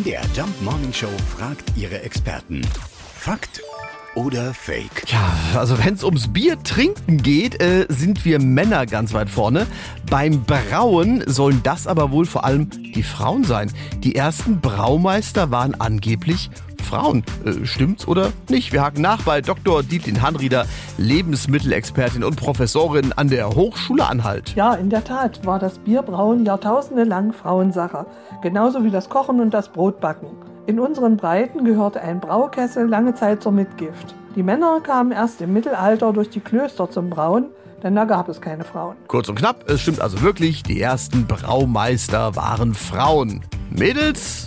MDR Jump Morning Show fragt ihre Experten. Fakt oder Fake? Ja, also wenn es ums Bier trinken geht, äh, sind wir Männer ganz weit vorne. Beim Brauen sollen das aber wohl vor allem die Frauen sein. Die ersten Braumeister waren angeblich Frauen. Äh, stimmt's oder nicht? Wir haken nach bei Dr. Dietlin Hanrieder, Lebensmittelexpertin und Professorin an der Hochschule Anhalt. Ja, in der Tat war das Bierbrauen jahrtausendelang Frauensache. Genauso wie das Kochen und das Brotbacken. In unseren Breiten gehörte ein Braukessel lange Zeit zur Mitgift. Die Männer kamen erst im Mittelalter durch die Klöster zum Brauen, denn da gab es keine Frauen. Kurz und knapp, es stimmt also wirklich, die ersten Braumeister waren Frauen. Mädels,